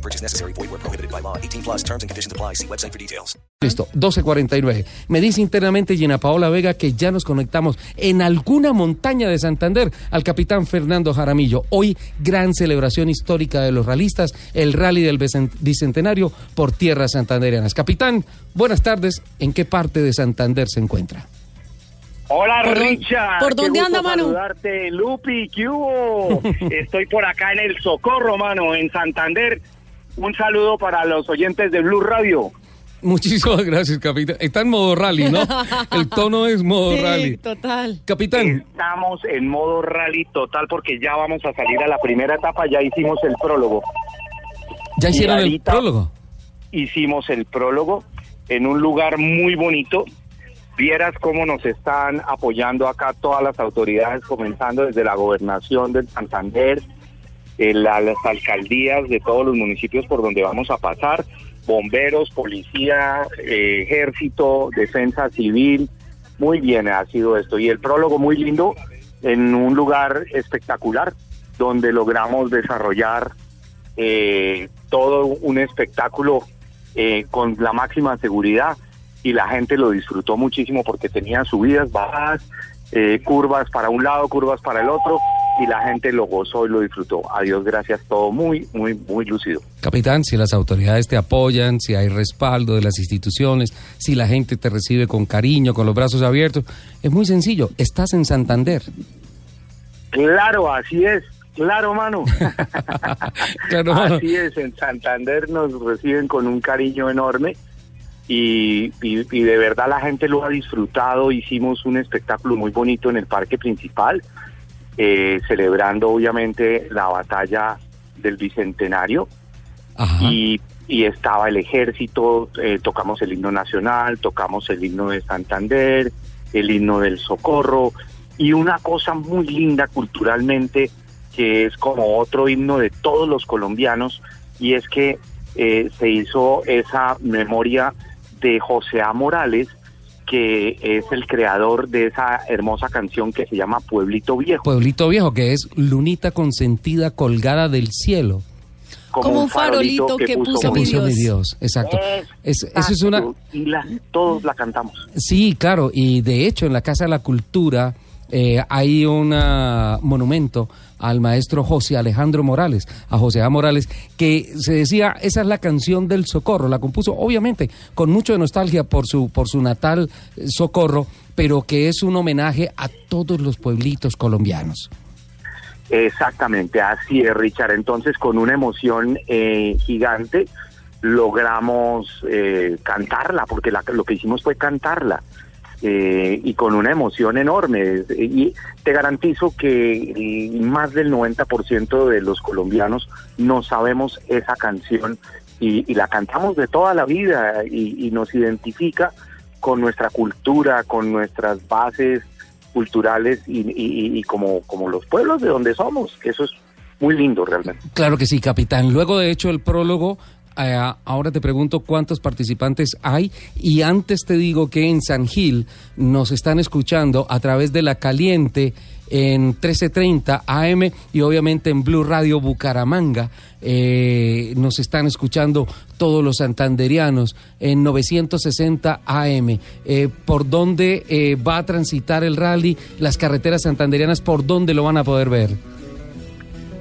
No purchase necessary. Void where prohibited by law. 18 plus terms and conditions apply. See website for details. Listo, 12.49. Me dice internamente Gina Paola Vega que ya nos conectamos en alguna montaña de Santander al capitán Fernando Jaramillo. Hoy, gran celebración histórica de los realistas, el rally del Bicen- Bicentenario por tierras santanderianas. Capitán, buenas tardes. ¿En qué parte de Santander se encuentra? Hola ¿Por Richard. por qué dónde gusto anda, mano? Saludarte, Lupi, ¿qué hubo? Estoy por acá en el Socorro, mano, en Santander. Un saludo para los oyentes de Blue Radio. Muchísimas gracias, capitán. Está en modo rally, ¿no? El tono es modo Sí, rally. total. Capitán, Estamos en modo rally total porque ya vamos a salir a la primera etapa, ya hicimos el prólogo. ¿ya hicieron el prólogo? Hicimos el prólogo en un lugar muy bonito. Vieras cómo nos están apoyando acá todas las autoridades, comenzando desde la gobernación del Santander, eh, la- las alcaldías de todos los municipios por donde vamos a pasar, bomberos, policía, eh, ejército, defensa civil. Muy bien ha sido esto. Y el prólogo muy lindo en un lugar espectacular donde logramos desarrollar eh, todo un espectáculo eh, con la máxima seguridad y la gente lo disfrutó muchísimo porque tenía subidas, bajadas, eh, curvas para un lado, curvas para el otro y la gente lo gozó y lo disfrutó. A Dios gracias, todo muy, muy, muy lúcido. Capitán, si las autoridades te apoyan, si hay respaldo de las instituciones, si la gente te recibe con cariño, con los brazos abiertos, es muy sencillo. Estás en Santander. Claro, así es. Claro, mano. Claro, mano. Así es, en Santander nos reciben con un cariño enorme y, y- y de verdad la gente lo ha disfrutado. Hicimos un espectáculo muy bonito en el parque principal, eh, celebrando obviamente la batalla del Bicentenario y estaba el ejército, eh, tocamos el himno nacional, tocamos el himno de Santander, el himno del socorro y una cosa muy linda culturalmente que es como otro himno de todos los colombianos y es que eh, se hizo esa memoria de José A. Morales que es el creador de esa hermosa canción que se llama Pueblito Viejo. Pueblito Viejo, que es lunita consentida colgada del cielo. Como un farolito que puso Que mi puso mi Dios. Dios, exacto. Es- eso es una... Exacto, Y la- todos la cantamos. Sí, claro, y de hecho en la Casa de la Cultura eh, hay un monumento al maestro José Alejandro Morales, a José A. Morales, que se decía, esa es la canción del Socorro, la compuso obviamente con mucho de nostalgia por su, por su natal eh, Socorro, pero que es un homenaje a todos los pueblitos colombianos. Exactamente, así es, Richard. Entonces, con una emoción eh, gigante, logramos eh, cantarla, porque la- lo que hicimos fue cantarla. Eh, y con una emoción enorme. Y te garantizo que más del 90% de los colombianos no sabemos esa canción y, la cantamos de toda la vida y, nos identifica con nuestra cultura, con nuestras bases culturales y, y- y como, como los pueblos de donde somos, que eso es muy lindo realmente. Claro que sí, capitán. Luego de hecho el prólogo, eh, ahora te pregunto cuántos participantes hay y antes te digo que en San Gil nos están escuchando a través de la caliente en 1330 AM y obviamente en Blue Radio Bucaramanga. eh, nos están escuchando todos los santanderianos en 960 AM. Eh, ¿Por dónde va a transitar el rally? Las carreteras santanderianas, ¿por dónde lo van a poder ver?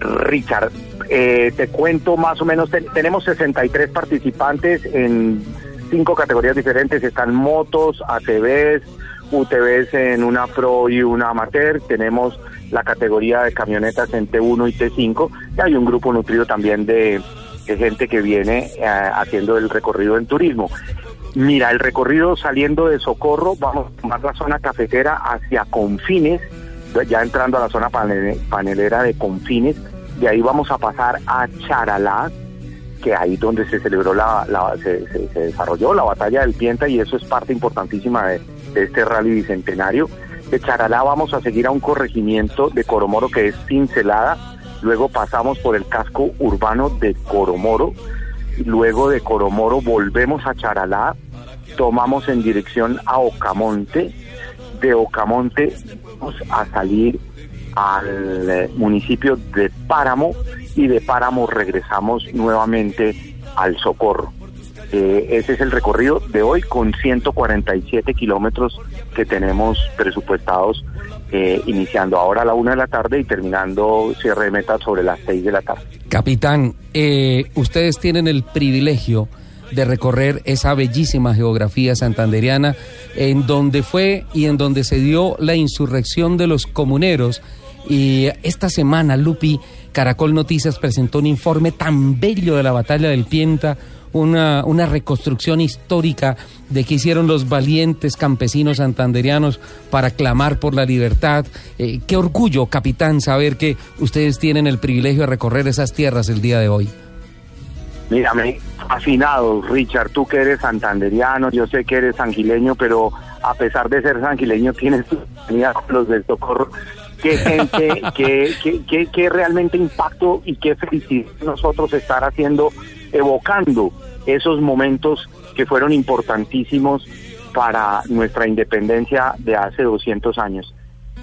Richard, eh, te cuento más o menos, ten- tenemos 63 participantes en cinco categorías diferentes, están motos, ATVs, UTVs en una pro y una amateur, tenemos la categoría de camionetas en T1 y T5, y hay un grupo nutrido también de, gente que viene eh, haciendo el recorrido en turismo. Mira, el recorrido saliendo de Socorro, vamos a tomar la zona cafetera hacia Confines, ya entrando a la zona pane- panelera de Confines, de ahí vamos a pasar a Charalá, que ahí donde se celebró la, se, desarrolló la batalla del Pienta y eso es parte importantísima de, este rally bicentenario. De Charalá vamos a seguir a un corregimiento de Coromoro que es Cincelada, luego pasamos por el casco urbano de Coromoro, luego de Coromoro volvemos a Charalá, tomamos en dirección a Ocamonte, de Ocamonte vamos a salir al eh, municipio de Páramo y de Páramo regresamos nuevamente al Socorro. Eh, ese es el recorrido de hoy con 147 kilómetros que tenemos presupuestados eh, iniciando ahora a la una de la tarde y terminando cierre de meta sobre las seis de la tarde. Capitán, ustedes tienen el privilegio de recorrer esa bellísima geografía santanderiana en donde fue y en donde se dio la insurrección de los comuneros y esta semana, Lupi, Caracol Noticias presentó un informe tan bello de la batalla del Pienta, una, una reconstrucción histórica de qué hicieron los valientes campesinos santanderianos para clamar por la libertad. Eh, qué orgullo, capitán, saber que ustedes tienen el privilegio de recorrer esas tierras el día de hoy. Mírame, afinado, Richard, tú que eres santanderiano, yo sé que eres sangileño, pero a pesar de ser sangileño tienes tu con los del socorro qué gente, qué, qué, realmente impacto y qué felicidad nosotros estar haciendo, evocando esos momentos que fueron importantísimos para nuestra independencia de hace 200 años.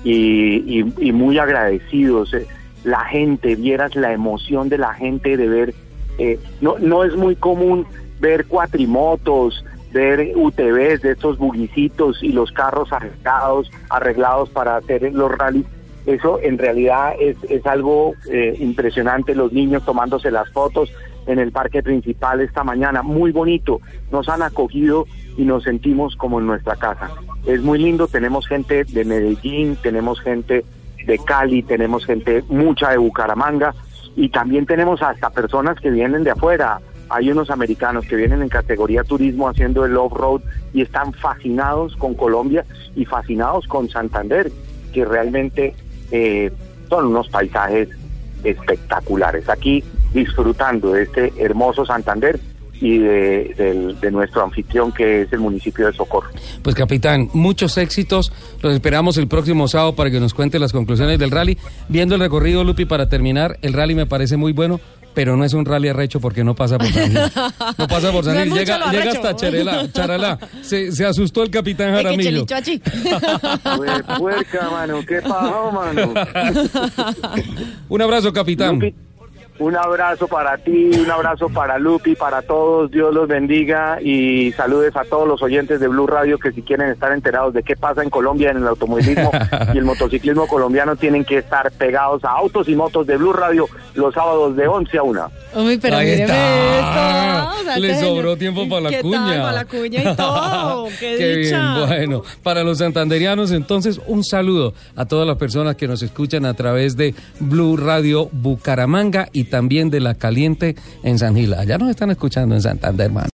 Y, muy agradecidos. Eh, la gente, vieras la emoción de la gente de ver, eh, no, no es muy común ver cuatrimotos, ver UTVs de estos buguicitos y los carros arreglados, arreglados para hacer los rallies eso en realidad es, es algo eh, impresionante, los niños tomándose las fotos en el parque principal esta mañana, muy bonito, nos han acogido y nos sentimos como en nuestra casa. Es muy lindo, tenemos gente de Medellín, tenemos gente de Cali, tenemos gente mucha de Bucaramanga y también tenemos hasta personas que vienen de afuera. Hay unos americanos que vienen en categoría turismo haciendo el off-road y están fascinados con Colombia y fascinados con Santander, que realmente eh, son unos paisajes espectaculares. Aquí disfrutando de este hermoso Santander y de, de, nuestro anfitrión que es el municipio de Socorro. Pues capitán, muchos éxitos. Los esperamos el próximo sábado para que nos cuente las conclusiones del rally. Viendo el recorrido, Lupi, para terminar, el rally me parece muy bueno pero no es un rally arrecho porque no pasa por San No pasa por San Gil. llega, llega, hasta Charela, Charalá. Se, se, asustó el capitán Jaramillo. puerca, mano. ¿Qué pasó, mano? un abrazo, capitán. Un abrazo para ti, un abrazo para Lupi, para todos. Dios los bendiga y saludes a todos los oyentes de Blue Radio que si quieren estar enterados de qué pasa en Colombia en el automovilismo y el motociclismo colombiano tienen que estar pegados a autos y motos de Blue Radio los sábados de 11 a 1. Uy, pero Ahí está. Le sobró tiempo para la cuña. Para la cuña y todo. Qué, bien. Bueno, para los santanderianos, entonces, un saludo a todas las personas que nos escuchan a través de Blue Radio Bucaramanga y también de La Caliente en San Gil. Allá nos están escuchando en Santander, hermano.